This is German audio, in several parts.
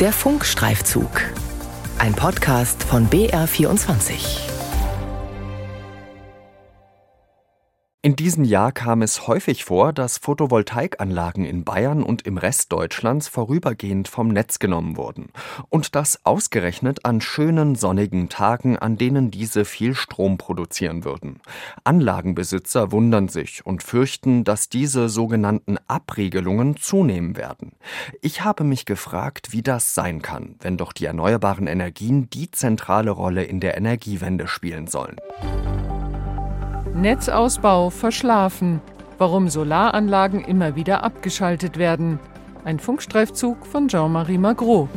Der Funkstreifzug. Ein Podcast von BR24. In diesem Jahr kam es häufig vor, dass Photovoltaikanlagen in Bayern und im Rest Deutschlands vorübergehend vom Netz genommen wurden. Und das ausgerechnet an schönen sonnigen Tagen, an denen diese viel Strom produzieren würden. Anlagenbesitzer wundern sich und fürchten, dass diese sogenannten Abregelungen zunehmen werden. Ich habe mich gefragt, wie das sein kann, wenn doch die erneuerbaren Energien die zentrale Rolle in der Energiewende spielen sollen. Netzausbau verschlafen. Warum Solaranlagen immer wieder abgeschaltet werden. Ein Funkstreifzug von Jean-Marie Magro.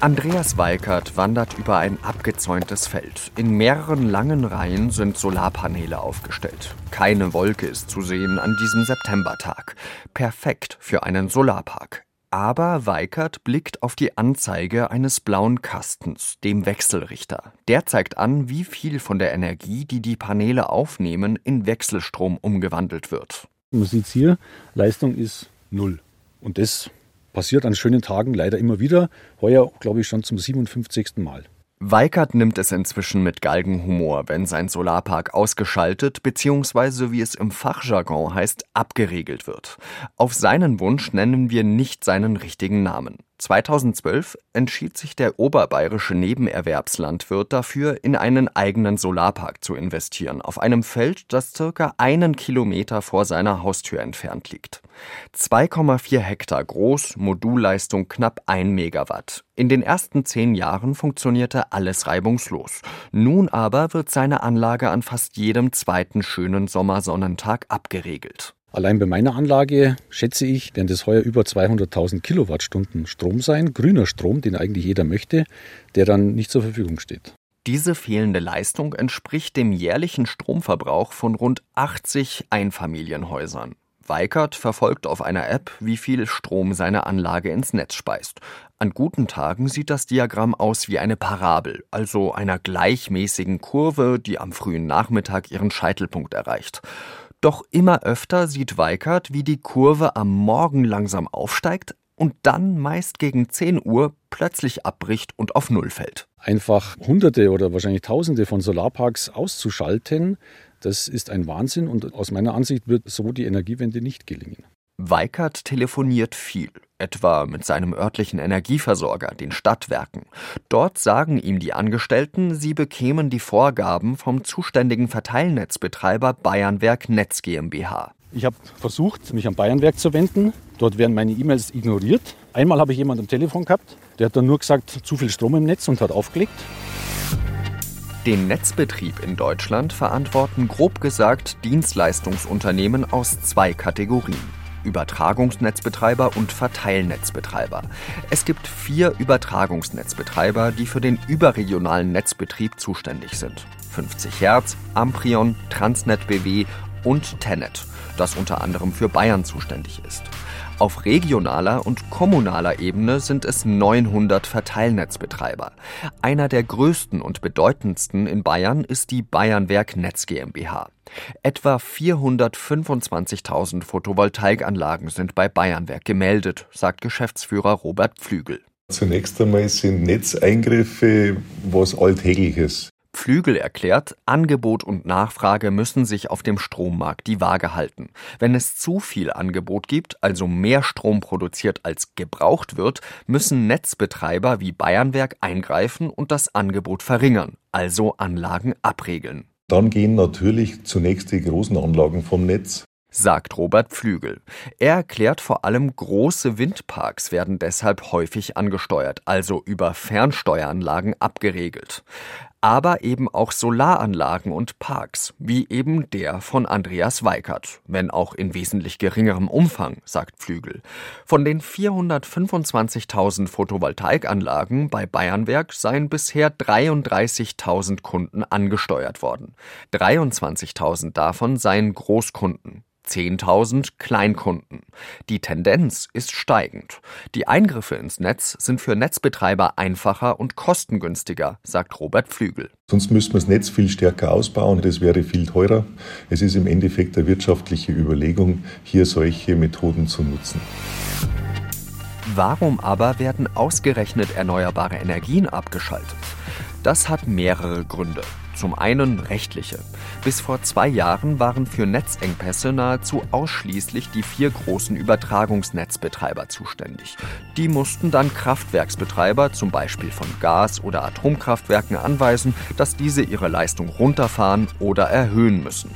Andreas Weikert wandert über ein abgezäuntes Feld. In mehreren langen Reihen sind Solarpaneele aufgestellt. Keine Wolke ist zu sehen an diesem Septembertag. Perfekt für einen Solarpark. Aber Weikert blickt auf die Anzeige eines blauen Kastens, dem Wechselrichter. Der zeigt an, wie viel von der Energie, die die Paneele aufnehmen, in Wechselstrom umgewandelt wird. Man sieht hier, Leistung ist null. Und das passiert an schönen Tagen leider immer wieder. Heuer, glaube ich, schon zum 57. Mal. Weikert nimmt es inzwischen mit Galgenhumor, wenn sein Solarpark ausgeschaltet bzw. wie es im Fachjargon heißt, abgeregelt wird. Auf seinen Wunsch nennen wir nicht seinen richtigen Namen. 2012 entschied sich der oberbayerische Nebenerwerbslandwirt dafür, in einen eigenen Solarpark zu investieren, auf einem Feld, das circa einen Kilometer vor seiner Haustür entfernt liegt. 2,4 Hektar groß, Modulleistung knapp 1 Megawatt. In den ersten zehn Jahren funktionierte alles reibungslos. Nun aber wird seine Anlage an fast jedem zweiten schönen Sommersonnentag abgeregelt. Allein bei meiner Anlage schätze ich, werden das heuer über 200.000 Kilowattstunden Strom sein, grüner Strom, den eigentlich jeder möchte, der dann nicht zur Verfügung steht. Diese fehlende Leistung entspricht dem jährlichen Stromverbrauch von rund 80 Einfamilienhäusern. Weikert verfolgt auf einer App, wie viel Strom seine Anlage ins Netz speist. An guten Tagen sieht das Diagramm aus wie eine Parabel, also einer gleichmäßigen Kurve, die am frühen Nachmittag ihren Scheitelpunkt erreicht. Doch immer öfter sieht Weikert, wie die Kurve am Morgen langsam aufsteigt und dann meist gegen 10 Uhr plötzlich abbricht und auf Null fällt. Einfach Hunderte oder wahrscheinlich Tausende von Solarparks auszuschalten, das ist ein Wahnsinn und aus meiner Ansicht wird so die Energiewende nicht gelingen. Weikert telefoniert viel, etwa mit seinem örtlichen Energieversorger, den Stadtwerken. Dort sagen ihm die Angestellten, sie bekämen die Vorgaben vom zuständigen Verteilnetzbetreiber Bayernwerk Netz GmbH. Ich habe versucht, mich an Bayernwerk zu wenden. Dort werden meine E-Mails ignoriert. Einmal habe ich jemanden am Telefon gehabt, der hat dann nur gesagt, zu viel Strom im Netz und hat aufgelegt. Den Netzbetrieb in Deutschland verantworten grob gesagt Dienstleistungsunternehmen aus zwei Kategorien. Übertragungsnetzbetreiber und Verteilnetzbetreiber. Es gibt vier Übertragungsnetzbetreiber, die für den überregionalen Netzbetrieb zuständig sind. 50 Hertz, Amprion, Transnet BW und Tenet, das unter anderem für Bayern zuständig ist. Auf regionaler und kommunaler Ebene sind es 900 Verteilnetzbetreiber. Einer der größten und bedeutendsten in Bayern ist die Bayernwerk Netz GmbH. Etwa 425.000 Photovoltaikanlagen sind bei Bayernwerk gemeldet, sagt Geschäftsführer Robert Pflügel. Zunächst einmal sind Netzeingriffe was Alltägliches. Pflügel erklärt, Angebot und Nachfrage müssen sich auf dem Strommarkt die Waage halten. Wenn es zu viel Angebot gibt, also mehr Strom produziert als gebraucht wird, müssen Netzbetreiber wie Bayernwerk eingreifen und das Angebot verringern, also Anlagen abregeln. Dann gehen natürlich zunächst die großen Anlagen vom Netz sagt Robert Pflügel. Er erklärt vor allem große Windparks werden deshalb häufig angesteuert, also über Fernsteueranlagen abgeregelt. Aber eben auch Solaranlagen und Parks, wie eben der von Andreas Weikert, wenn auch in wesentlich geringerem Umfang, sagt Pflügel. Von den 425.000 Photovoltaikanlagen bei Bayernwerk seien bisher 33.000 Kunden angesteuert worden. 23.000 davon seien Großkunden. 10.000 Kleinkunden. Die Tendenz ist steigend. Die Eingriffe ins Netz sind für Netzbetreiber einfacher und kostengünstiger, sagt Robert Pflügel. Flügel. Sonst müsste man das Netz viel stärker ausbauen, das wäre viel teurer. Es ist im Endeffekt eine wirtschaftliche Überlegung, hier solche Methoden zu nutzen. Warum aber werden ausgerechnet erneuerbare Energien abgeschaltet? Das hat mehrere Gründe. Zum einen rechtliche. Bis vor zwei Jahren waren für Netzengpässe nahezu ausschließlich die vier großen Übertragungsnetzbetreiber zuständig. Die mussten dann Kraftwerksbetreiber, zum Beispiel von Gas- oder Atomkraftwerken, anweisen, dass diese ihre Leistung runterfahren oder erhöhen müssen.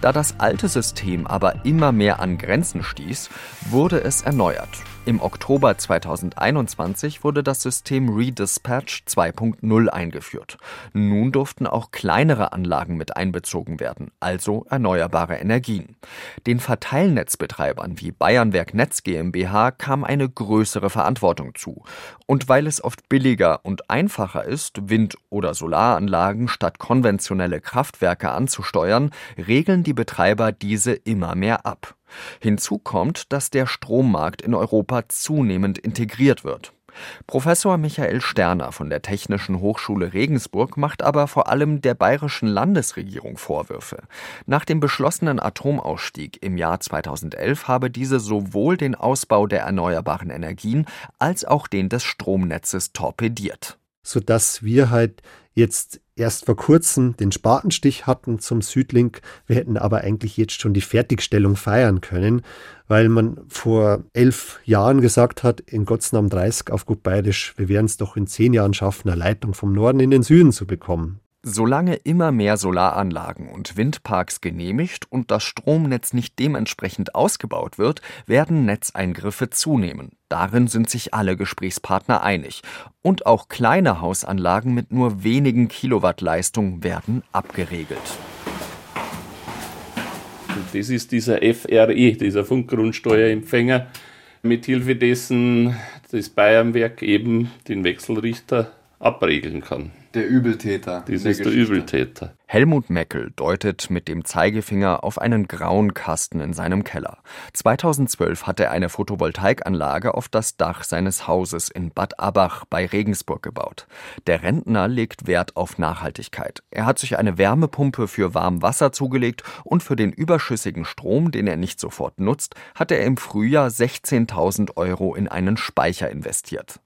Da das alte System aber immer mehr an Grenzen stieß, wurde es erneuert im Oktober 2021 wurde das System Redispatch 2.0 eingeführt. Nun durften auch kleinere Anlagen mit einbezogen werden, also erneuerbare Energien. Den Verteilnetzbetreibern wie Bayernwerk Netz GmbH kam eine größere Verantwortung zu. Und weil es oft billiger und einfacher ist, Wind- oder Solaranlagen statt konventionelle Kraftwerke anzusteuern, regeln die Betreiber diese immer mehr ab. Hinzu kommt, dass der Strommarkt in Europa zunehmend integriert wird. Professor Michael Sterner von der Technischen Hochschule Regensburg macht aber vor allem der bayerischen Landesregierung Vorwürfe. Nach dem beschlossenen Atomausstieg im Jahr 2011 habe diese sowohl den Ausbau der erneuerbaren Energien als auch den des Stromnetzes torpediert. Sodass wir halt jetzt erst vor kurzem den Spatenstich hatten zum Südlink. Wir hätten aber eigentlich jetzt schon die Fertigstellung feiern können, weil man vor elf Jahren gesagt hat, in Gottes Namen 30 auf gut bayerisch, wir werden es doch in zehn Jahren schaffen, eine Leitung vom Norden in den Süden zu bekommen. Solange immer mehr Solaranlagen und Windparks genehmigt und das Stromnetz nicht dementsprechend ausgebaut wird, werden Netzeingriffe zunehmen. Darin sind sich alle Gesprächspartner einig. Und auch kleine Hausanlagen mit nur wenigen Kilowatt Leistung werden abgeregelt. Das ist dieser FRE, dieser Funkgrundsteuerempfänger, mit Hilfe dessen das Bayernwerk eben den Wechselrichter abregeln kann. Der Übeltäter. Das ist der Übeltäter. Helmut Meckel deutet mit dem Zeigefinger auf einen grauen Kasten in seinem Keller. 2012 hat er eine Photovoltaikanlage auf das Dach seines Hauses in Bad Abach bei Regensburg gebaut. Der Rentner legt Wert auf Nachhaltigkeit. Er hat sich eine Wärmepumpe für warm Wasser zugelegt und für den überschüssigen Strom, den er nicht sofort nutzt, hat er im Frühjahr 16.000 Euro in einen Speicher investiert.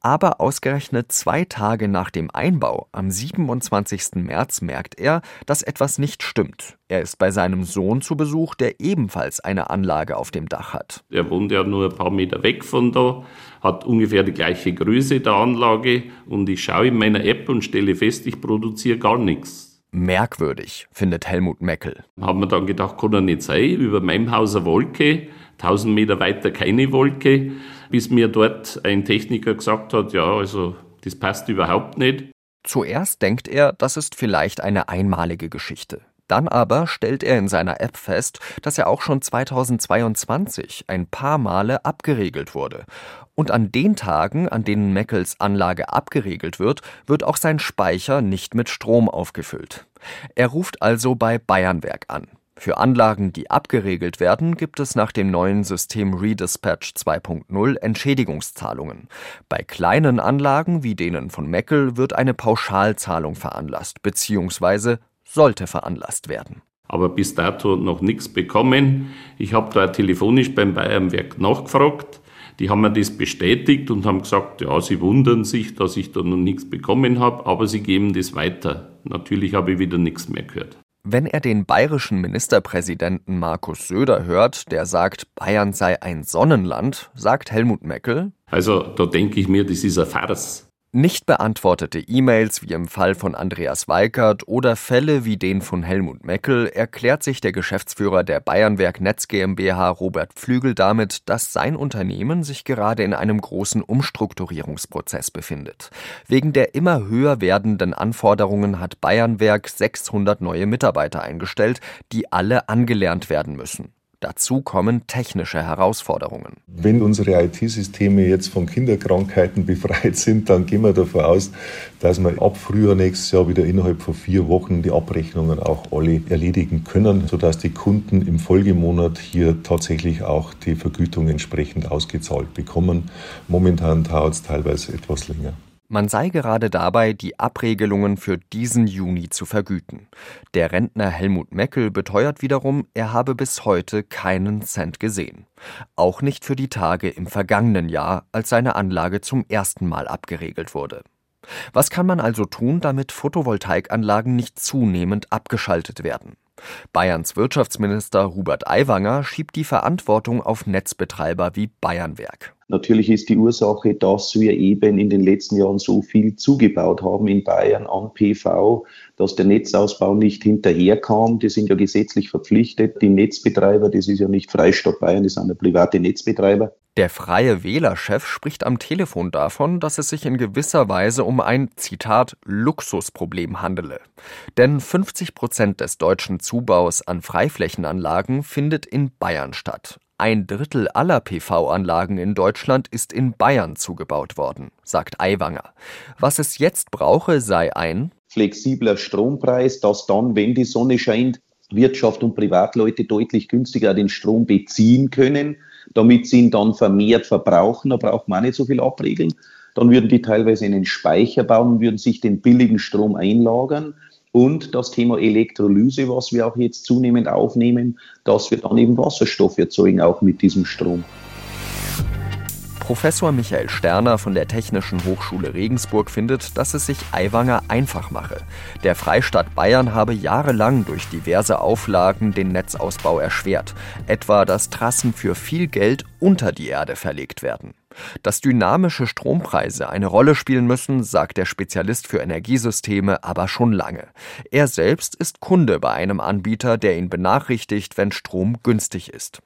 Aber ausgerechnet zwei Tage nach dem Einbau, am 27. März, merkt er, er, dass etwas nicht stimmt. Er ist bei seinem Sohn zu Besuch, der ebenfalls eine Anlage auf dem Dach hat. Er wohnt ja nur ein paar Meter weg von da, hat ungefähr die gleiche Größe der Anlage und ich schaue in meiner App und stelle fest, ich produziere gar nichts. Merkwürdig, findet Helmut Meckel. Haben wir dann gedacht, kann er nicht sein, über meinem Haus eine Wolke, 1000 Meter weiter keine Wolke, bis mir dort ein Techniker gesagt hat, ja, also das passt überhaupt nicht. Zuerst denkt er, das ist vielleicht eine einmalige Geschichte. Dann aber stellt er in seiner App fest, dass er auch schon 2022 ein paar Male abgeregelt wurde. Und an den Tagen, an denen Meckels Anlage abgeregelt wird, wird auch sein Speicher nicht mit Strom aufgefüllt. Er ruft also bei Bayernwerk an. Für Anlagen, die abgeregelt werden, gibt es nach dem neuen System Redispatch 2.0 Entschädigungszahlungen. Bei kleinen Anlagen wie denen von Meckel wird eine Pauschalzahlung veranlasst bzw. sollte veranlasst werden. Aber bis dato noch nichts bekommen. Ich habe da telefonisch beim Bayernwerk nachgefragt. Die haben mir das bestätigt und haben gesagt, ja, sie wundern sich, dass ich da noch nichts bekommen habe, aber sie geben das weiter. Natürlich habe ich wieder nichts mehr gehört. Wenn er den bayerischen Ministerpräsidenten Markus Söder hört, der sagt, Bayern sei ein Sonnenland, sagt Helmut Meckel. Also da denke ich mir, das ist ein Farce. Nicht beantwortete E-Mails wie im Fall von Andreas Weikert oder Fälle wie den von Helmut Meckel erklärt sich der Geschäftsführer der Bayernwerk Netz GmbH Robert Pflügel damit, dass sein Unternehmen sich gerade in einem großen Umstrukturierungsprozess befindet. Wegen der immer höher werdenden Anforderungen hat Bayernwerk 600 neue Mitarbeiter eingestellt, die alle angelernt werden müssen. Dazu kommen technische Herausforderungen. Wenn unsere IT-Systeme jetzt von Kinderkrankheiten befreit sind, dann gehen wir davon aus, dass wir ab Frühjahr nächstes Jahr wieder innerhalb von vier Wochen die Abrechnungen auch alle erledigen können, sodass die Kunden im Folgemonat hier tatsächlich auch die Vergütung entsprechend ausgezahlt bekommen. Momentan dauert es teilweise etwas länger. Man sei gerade dabei, die Abregelungen für diesen Juni zu vergüten. Der Rentner Helmut Meckel beteuert wiederum, er habe bis heute keinen Cent gesehen. Auch nicht für die Tage im vergangenen Jahr, als seine Anlage zum ersten Mal abgeregelt wurde. Was kann man also tun, damit Photovoltaikanlagen nicht zunehmend abgeschaltet werden? Bayerns Wirtschaftsminister Hubert Aiwanger schiebt die Verantwortung auf Netzbetreiber wie Bayernwerk. Natürlich ist die Ursache, dass wir eben in den letzten Jahren so viel zugebaut haben in Bayern an PV, dass der Netzausbau nicht hinterherkam. Die sind ja gesetzlich verpflichtet. Die Netzbetreiber, das ist ja nicht Freistaat Bayern, das sind ja private Netzbetreiber. Der Freie Wählerchef spricht am Telefon davon, dass es sich in gewisser Weise um ein, Zitat, Luxusproblem handele. Denn 50 Prozent des deutschen Zubaus an Freiflächenanlagen findet in Bayern statt. Ein Drittel aller PV-Anlagen in Deutschland ist in Bayern zugebaut worden, sagt Aiwanger. Was es jetzt brauche, sei ein flexibler Strompreis, dass dann, wenn die Sonne scheint, Wirtschaft und Privatleute deutlich günstiger den Strom beziehen können, damit sie ihn dann vermehrt verbrauchen. Da braucht man nicht so viel abregeln. Dann würden die teilweise einen Speicher bauen würden sich den billigen Strom einlagern und das Thema Elektrolyse, was wir auch jetzt zunehmend aufnehmen, dass wir dann eben Wasserstoff erzeugen, auch mit diesem Strom. Professor Michael Sterner von der Technischen Hochschule Regensburg findet, dass es sich Aiwanger einfach mache. Der Freistaat Bayern habe jahrelang durch diverse Auflagen den Netzausbau erschwert, etwa dass Trassen für viel Geld unter die Erde verlegt werden. Dass dynamische Strompreise eine Rolle spielen müssen, sagt der Spezialist für Energiesysteme aber schon lange. Er selbst ist Kunde bei einem Anbieter, der ihn benachrichtigt, wenn Strom günstig ist.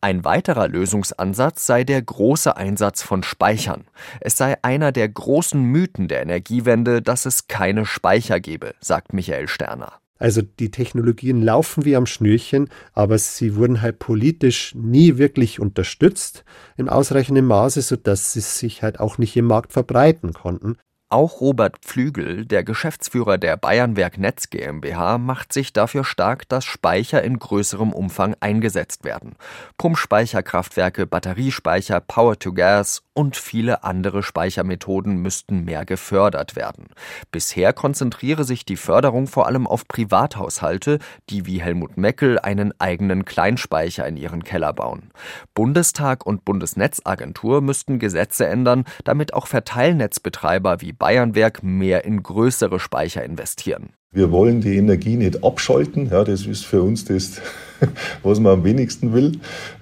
Ein weiterer Lösungsansatz sei der große Einsatz von Speichern. Es sei einer der großen Mythen der Energiewende, dass es keine Speicher gebe, sagt Michael Sterner. Also die Technologien laufen wie am Schnürchen, aber sie wurden halt politisch nie wirklich unterstützt in ausreichendem Maße, sodass sie sich halt auch nicht im Markt verbreiten konnten. Auch Robert Pflügel, der Geschäftsführer der Bayernwerk Netz GmbH, macht sich dafür stark, dass Speicher in größerem Umfang eingesetzt werden. Pumpspeicherkraftwerke, Batteriespeicher, Power-to-Gas und viele andere Speichermethoden müssten mehr gefördert werden. Bisher konzentriere sich die Förderung vor allem auf Privathaushalte, die wie Helmut Meckel einen eigenen Kleinspeicher in ihren Keller bauen. Bundestag und Bundesnetzagentur müssten Gesetze ändern, damit auch Verteilnetzbetreiber wie Bayernwerk mehr in größere Speicher investieren. Wir wollen die Energie nicht abschalten, ja, das ist für uns das, was man am wenigsten will,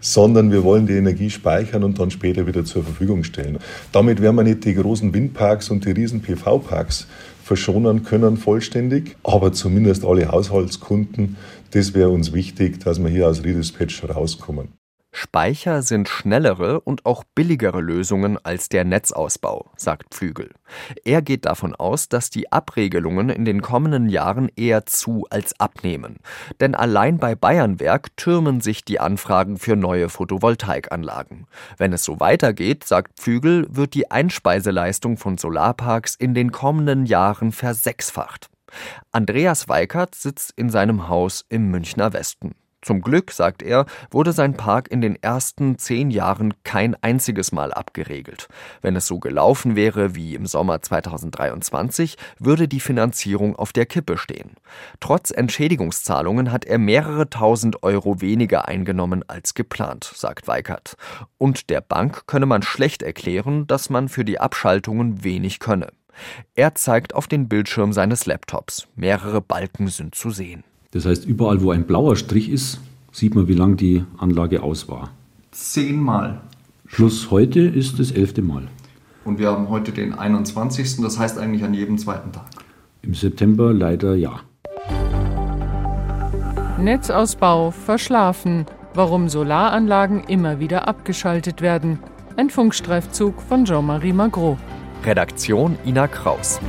sondern wir wollen die Energie speichern und dann später wieder zur Verfügung stellen. Damit werden wir nicht die großen Windparks und die riesen PV-Parks verschonen können vollständig, aber zumindest alle Haushaltskunden, das wäre uns wichtig, dass wir hier aus Redispatch rauskommen. Speicher sind schnellere und auch billigere Lösungen als der Netzausbau, sagt Pflügel. Er geht davon aus, dass die Abregelungen in den kommenden Jahren eher zu als abnehmen. Denn allein bei Bayernwerk türmen sich die Anfragen für neue Photovoltaikanlagen. Wenn es so weitergeht, sagt Pflügel, wird die Einspeiseleistung von Solarparks in den kommenden Jahren versechsfacht. Andreas Weikert sitzt in seinem Haus im Münchner Westen. Zum Glück, sagt er, wurde sein Park in den ersten zehn Jahren kein einziges Mal abgeregelt. Wenn es so gelaufen wäre wie im Sommer 2023, würde die Finanzierung auf der Kippe stehen. Trotz Entschädigungszahlungen hat er mehrere tausend Euro weniger eingenommen als geplant, sagt Weikert. Und der Bank könne man schlecht erklären, dass man für die Abschaltungen wenig könne. Er zeigt auf den Bildschirm seines Laptops. Mehrere Balken sind zu sehen. Das heißt, überall, wo ein blauer Strich ist, sieht man, wie lang die Anlage aus war. Zehnmal. Plus heute ist das elfte Mal. Und wir haben heute den 21. Das heißt eigentlich an jedem zweiten Tag. Im September leider ja. Netzausbau verschlafen. Warum Solaranlagen immer wieder abgeschaltet werden. Ein Funkstreifzug von Jean-Marie Magro. Redaktion Ina Kraus.